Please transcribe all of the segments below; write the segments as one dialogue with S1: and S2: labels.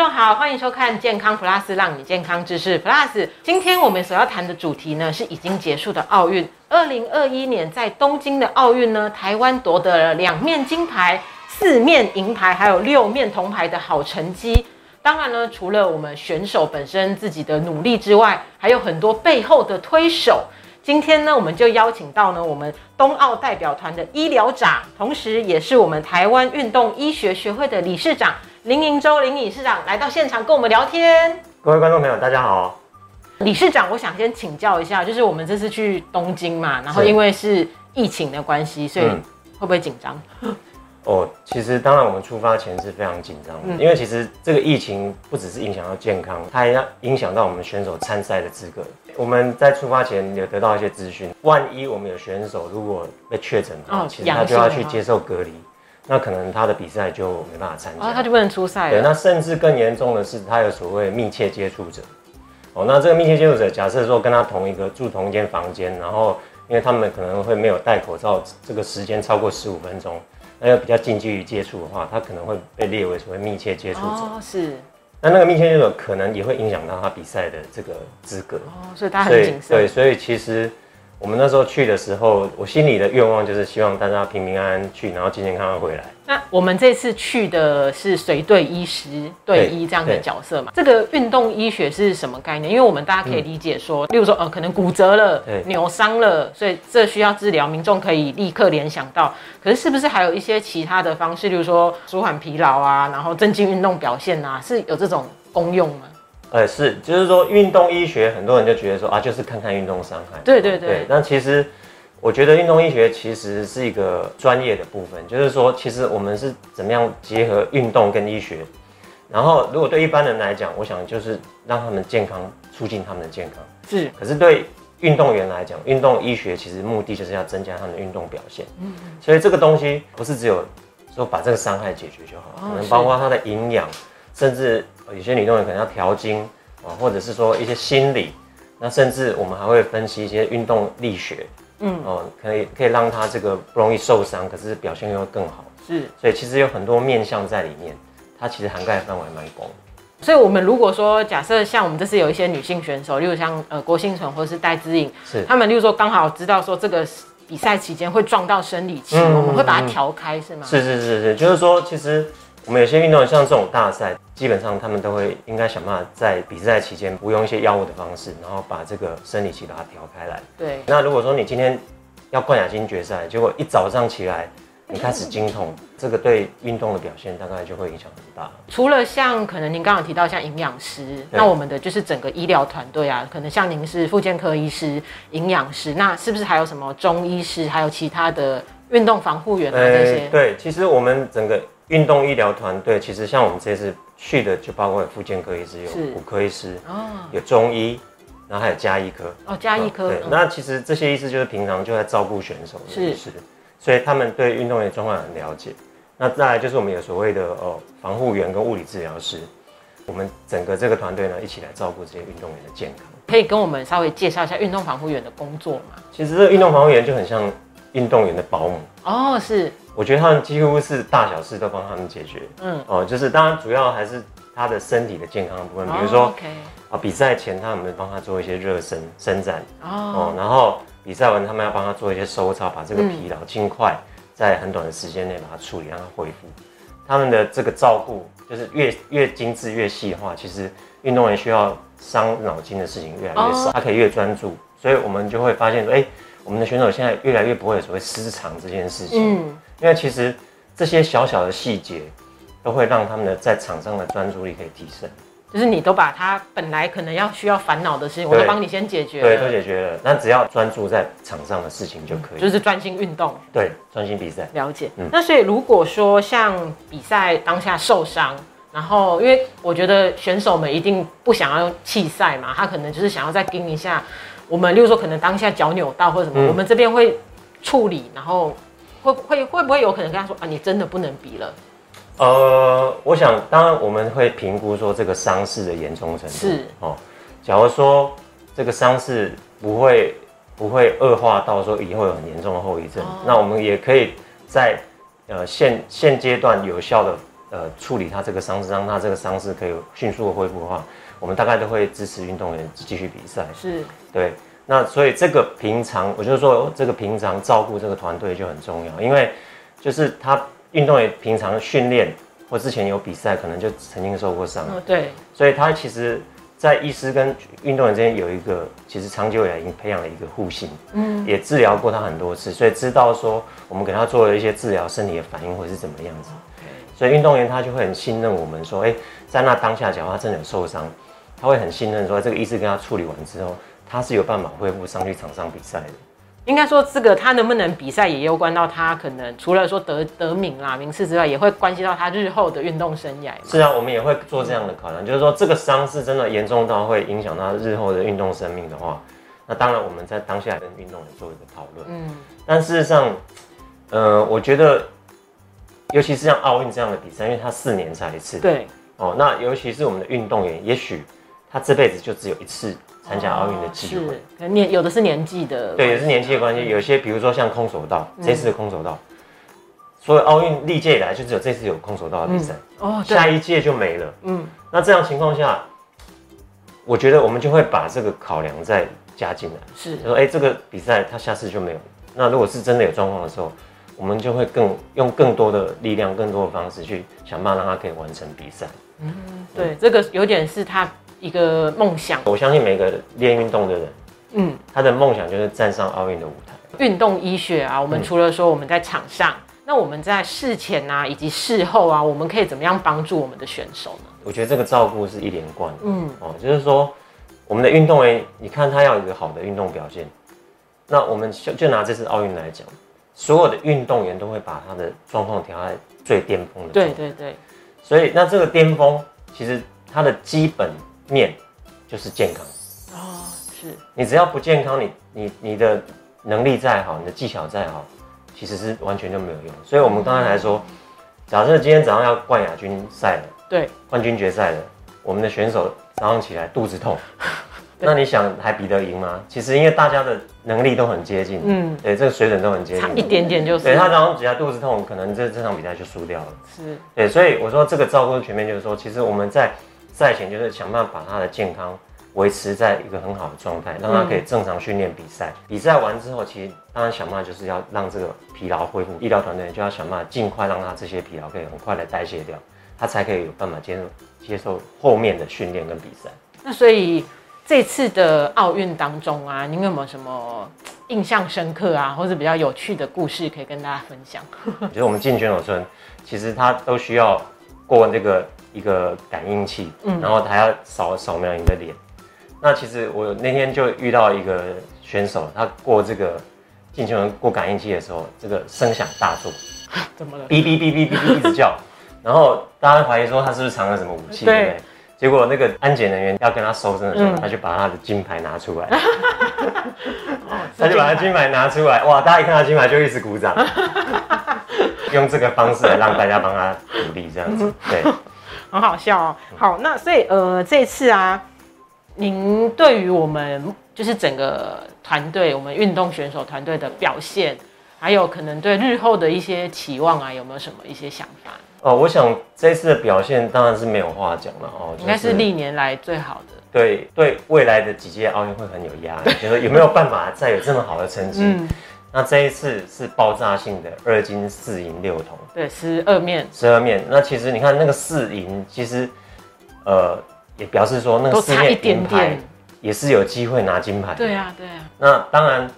S1: 众好，欢迎收看健康 Plus，让你健康知识 Plus。今天我们所要谈的主题呢，是已经结束的奥运。二零二一年在东京的奥运呢，台湾夺得了两面金牌、四面银牌，还有六面铜牌的好成绩。当然呢，除了我们选手本身自己的努力之外，还有很多背后的推手。今天呢，我们就邀请到呢我们冬奥代表团的医疗长，同时也是我们台湾运动医学学会的理事长林盈洲林理事长来到现场跟我们聊天。
S2: 各位观众朋友，大家好。
S1: 理事长，我想先请教一下，就是我们这次去东京嘛，然后因为是疫情的关系，所以会不会紧张？
S2: 哦，其实当然，我们出发前是非常紧张的，因为其实这个疫情不只是影响到健康，它还要影响到我们选手参赛的资格。我们在出发前有得到一些资讯，万一我们有选手如果被确诊的话，其实他就要去接受隔离，那可能他的比赛就没办法参加，
S1: 他就不能出赛。
S2: 对，那甚至更严重的是，他有所谓密切接触者。哦，那这个密切接触者，假设说跟他同一个住同一间房间，然后因为他们可能会没有戴口罩，这个时间超过十五分钟。那要比较近距离接触的话，他可能会被列为所谓密切接触者。哦，
S1: 是。
S2: 那那个密切接触者可能也会影响到他比赛的这个资格。
S1: 哦，所以他很谨慎。
S2: 对，所以其实。我们那时候去的时候，我心里的愿望就是希望大家平平安安去，然后健健康康回来。
S1: 那我们这次去的是随队医师队医这样的角色嘛？这个运动医学是什么概念？因为我们大家可以理解说，例如说，呃，可能骨折了、扭伤了，所以这需要治疗，民众可以立刻联想到。可是是不是还有一些其他的方式，例如说舒缓疲劳啊，然后增进运动表现啊，是有这种功用吗？
S2: 呃，是，就是说运动医学，很多人就觉得说啊，就是看看运动伤害。
S1: 对对对。
S2: 那其实我觉得运动医学其实是一个专业的部分，就是说，其实我们是怎么样结合运动跟医学。然后，如果对一般人来讲，我想就是让他们健康，促进他们的健康。
S1: 是。
S2: 可是对运动员来讲，运动医学其实目的就是要增加他们的运动表现。嗯。所以这个东西不是只有说把这个伤害解决就好，可能包括他的营养，甚至。有些女动员可能要调经啊，或者是说一些心理，那甚至我们还会分析一些运动力学，嗯，哦，可以可以让她这个不容易受伤，可是表现又会更好。
S1: 是，
S2: 所以其实有很多面向在里面，它其实涵盖范围蛮广。
S1: 所以，我们如果说假设像我们这次有一些女性选手，例如像呃郭幸存或者是戴资颖，
S2: 是
S1: 他们，例如说刚好知道说这个比赛期间会撞到生理期，我们会把它调开，是吗？
S2: 是是是是，就是说其实。我们有些运动员像这种大赛，基本上他们都会应该想办法在比赛期间服用一些药物的方式，然后把这个生理期把它调开来。
S1: 对。
S2: 那如果说你今天要冠亚军决赛，结果一早上起来你开始经痛，这个对运动的表现大概就会影响很大。
S1: 除了像可能您刚刚提到像营养师，那我们的就是整个医疗团队啊，可能像您是复健科医师、营养师，那是不是还有什么中医师，还有其他的运动防护员啊这些？
S2: 对，其实我们整个。运动医疗团队其实像我们这次去的，就包括有妇健科医师、有骨科医师、哦，有中医，然后还有加医科。
S1: 哦，加医科。
S2: 对，那其实这些医师就是平常就在照顾选手的是是，所以他们对运动员状况很了解。那再来就是我们有所谓的哦防护员跟物理治疗师，我们整个这个团队呢一起来照顾这些运动员的健康。
S1: 可以跟我们稍微介绍一下运动防护员的工作吗？
S2: 其实这个运动防护员就很像运动员的保姆。
S1: 哦，是。
S2: 我觉得他们几乎是大小事都帮他们解决，嗯，哦，就是当然主要还是他的身体的健康部分，比如说啊比赛前他们帮他做一些热身伸展，哦，然后比赛完他们要帮他做一些收操，把这个疲劳尽快在很短的时间内把它处理，让它恢复。他们的这个照顾就是越越精致越细的话，其实运动员需要伤脑筋的事情越来越少，他可以越专注，所以我们就会发现说，哎，我们的选手现在越来越不会有所谓失常这件事情，嗯。因为其实这些小小的细节，都会让他们的在场上的专注力可以提升。
S1: 就是你都把他本来可能要需要烦恼的事情，我都帮你先解决。
S2: 对，都解决了。那只要专注在场上的事情就可以。
S1: 就是专心运动。
S2: 对，专心比赛。
S1: 了解。嗯。那所以如果说像比赛当下受伤，然后因为我觉得选手们一定不想要弃赛嘛，他可能就是想要再盯一下。我们例如说可能当下脚扭到或者什么，我们这边会处理，然后。会会会不会有可能跟他说啊，你真的不能比了？
S2: 呃，我想当然我们会评估说这个伤势的严重程度
S1: 是
S2: 哦。假如说这个伤势不会不会恶化到说以后有很严重的后遗症，那我们也可以在呃现现阶段有效的呃处理他这个伤势，让他这个伤势可以迅速的恢复的话，我们大概都会支持运动员继续比赛。
S1: 是，
S2: 对。那所以这个平常，我就说这个平常照顾这个团队就很重要，因为就是他运动员平常训练或之前有比赛，可能就曾经受过伤。
S1: 对。
S2: 所以他其实。在医师跟运动员之间有一个，其实长久以来已经培养了一个互信，嗯，也治疗过他很多次，所以知道说我们给他做了一些治疗，身体的反应会是怎么样子。所以运动员他就会很信任我们，说，哎，在那当下，假如他真的有受伤，他会很信任说，这个医师跟他处理完之后，他是有办法恢复上去场上比赛的。
S1: 应该说，这个他能不能比赛，也攸关到他可能除了说得得名啦、名次之外，也会关系到他日后的运动生涯。
S2: 是啊，我们也会做这样的考量，就是说这个伤是真的严重到会影响他日后的运动生命的话，那当然我们在当下跟运动员做一个讨论。嗯，但事实上，呃，我觉得，尤其是像奥运这样的比赛，因为它四年才一次。
S1: 对。
S2: 哦，那尤其是我们的运动员，也许他这辈子就只有一次。参加奥运的机会，
S1: 年有的是年纪的，
S2: 对，也是年纪的关系。有些比如说像空手道，这次的空手道，所有奥运历届以来就只有这次有空手道的比赛，哦，下一届就没了。嗯，那这样情况下，我觉得我们就会把这个考量再加进来，
S1: 是
S2: 说，哎，这个比赛他下次就没有。那如果是真的有状况的时候，我们就会更用更多的力量、更多的方式去想办法让他可以完成比赛。
S1: 嗯，对，这个有点是他。一个梦想，
S2: 我相信每个练运动的人，嗯，他的梦想就是站上奥运的舞台。
S1: 运动医学啊，我们除了说我们在场上，那我们在事前啊，以及事后啊，我们可以怎么样帮助我们的选手呢？
S2: 我觉得这个照顾是一连贯，嗯，哦，就是说我们的运动员，你看他要有一个好的运动表现，那我们就就拿这次奥运来讲，所有的运动员都会把他的状况调在最巅峰的，
S1: 对对对，
S2: 所以那这个巅峰其实它的基本。面就是健康哦，
S1: 是
S2: 你只要不健康，你你你的能力再好，你的技巧再好，其实是完全就没有用。所以我们刚才来说，假设今天早上要冠亚军赛了，
S1: 对，
S2: 冠军决赛了，我们的选手早上起来肚子痛，那你想还比得赢吗？其实因为大家的能力都很接近，嗯，对，这个水准都很接近，差
S1: 一点点就是。
S2: 对他早上只要肚子痛，可能这这场比赛就输掉了。
S1: 是，
S2: 对，所以我说这个照顾全面，就是说，其实我们在。赛前就是想办法把他的健康维持在一个很好的状态，让他可以正常训练比赛。比赛完之后，其实当然想办法就是要让这个疲劳恢复。医疗团队就要想办法尽快让他这些疲劳可以很快的代谢掉，他才可以有办法接受接受后面的训练跟比赛。
S1: 那所以这次的奥运当中啊，您有没有什么印象深刻啊，或者比较有趣的故事可以跟大家分享？
S2: 就是我们进选手村，其实他都需要过这个。一个感应器，嗯，然后还要扫扫描你的脸。那其实我那天就遇到一个选手，他过这个进球人过感应器的时候，这个声响大作，
S1: 怎么了？
S2: 哔哔哔哔哔哔一直叫，然后大家怀疑说他是不是藏了什么武器，对不对？结果那个安检人员要跟他收身的时候，他就把他的金牌拿出来，他就把他金牌拿出来，哇！大家一看到金牌就一直鼓掌，用这个方式来让大家帮他鼓励，这样子，对。
S1: 很好笑哦。好，那所以呃，这次啊，您对于我们就是整个团队，我们运动选手团队的表现，还有可能对日后的一些期望啊，有没有什么一些想法？
S2: 哦，我想这次的表现当然是没有话讲了哦，
S1: 应该是历年来最好的。
S2: 对对，未来的几届奥运会很有压力，就是有没有办法再有这么好的成绩？那这一次是爆炸性的二金四银六铜，
S1: 对，十二面，
S2: 十二面。那其实你看那个四银，其实呃也表示说那个四面银牌也是有机会拿金牌。
S1: 对啊，对啊。
S2: 那当然，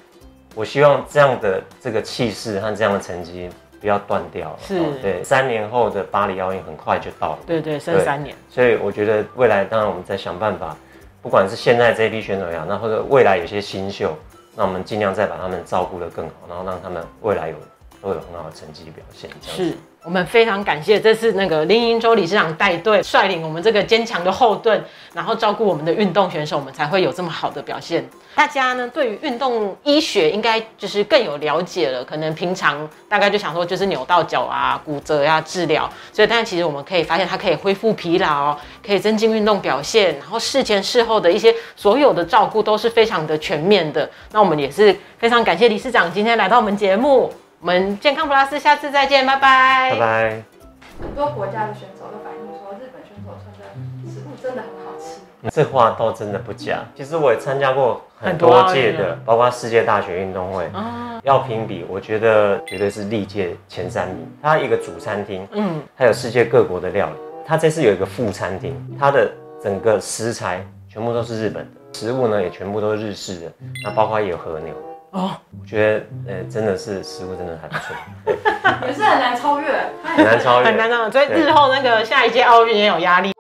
S2: 我希望这样的这个气势和这样的成绩不要断掉了。
S1: 是，
S2: 对，三年后的巴黎奥运很快就到了。
S1: 对对，剩三年。
S2: 所以我觉得未来当然我们在想办法，不管是现在这批选手也好，那或者未来有些新秀。那我们尽量再把他们照顾得更好，然后让他们未来有都有很好的成绩表现。
S1: 是。我们非常感谢这次那个林英洲理事长带队率领我们这个坚强的后盾，然后照顾我们的运动选手，我们才会有这么好的表现。大家呢对于运动医学应该就是更有了解了，可能平常大概就想说就是扭到脚啊、骨折呀治疗，所以但其实我们可以发现它可以恢复疲劳，可以增进运动表现，然后事前事后的一些所有的照顾都是非常的全面的。那我们也是非常感谢理事长今天来到我们节目。我们健康 plus 下次再见，拜拜，
S2: 拜拜。
S3: 很多国家的选手都反映说，日本选手穿的食物真的很好吃。
S2: 这话倒真的不假。其实我也参加过很多届的，包括世界大学运动会。啊要评比，我觉得绝对是历届前三名。它一个主餐厅，嗯，还有世界各国的料理。它这次有一个副餐厅，它的整个食材全部都是日本的，食物呢也全部都是日式的。那包括也有和牛。哦，我觉得，呃，真的是食物真的还不错，
S3: 也是很难超越，
S2: 很难超越，
S1: 很难超越。所以日后那个下一届奥运也有压力。